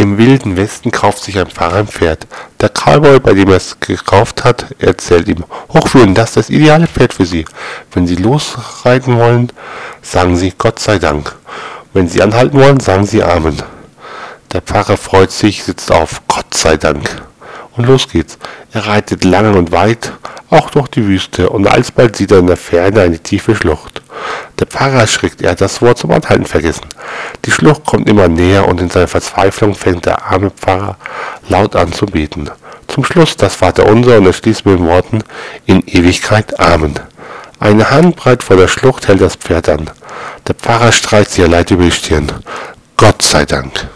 Im Wilden Westen kauft sich ein Pfarrer ein Pferd. Der Cowboy, bei dem er es gekauft hat, erzählt ihm, Hochwürden, das ist das ideale Pferd für Sie. Wenn Sie losreiten wollen, sagen Sie Gott sei Dank. Wenn Sie anhalten wollen, sagen Sie Amen. Der Pfarrer freut sich, sitzt auf, Gott sei Dank. Und los geht's. Er reitet lang und weit, auch durch die Wüste, und alsbald sieht er in der Ferne eine tiefe Schlucht. Der Pfarrer erschrickt, er hat das Wort zum Anhalten vergessen. Die Schlucht kommt immer näher und in seiner Verzweiflung fängt der arme Pfarrer laut an zu beten. Zum Schluss das Vaterunser und er schließt mit den Worten in Ewigkeit Amen. Eine Handbreit vor der Schlucht hält das Pferd an. Der Pfarrer streicht sich leid über die Stirn. Gott sei Dank.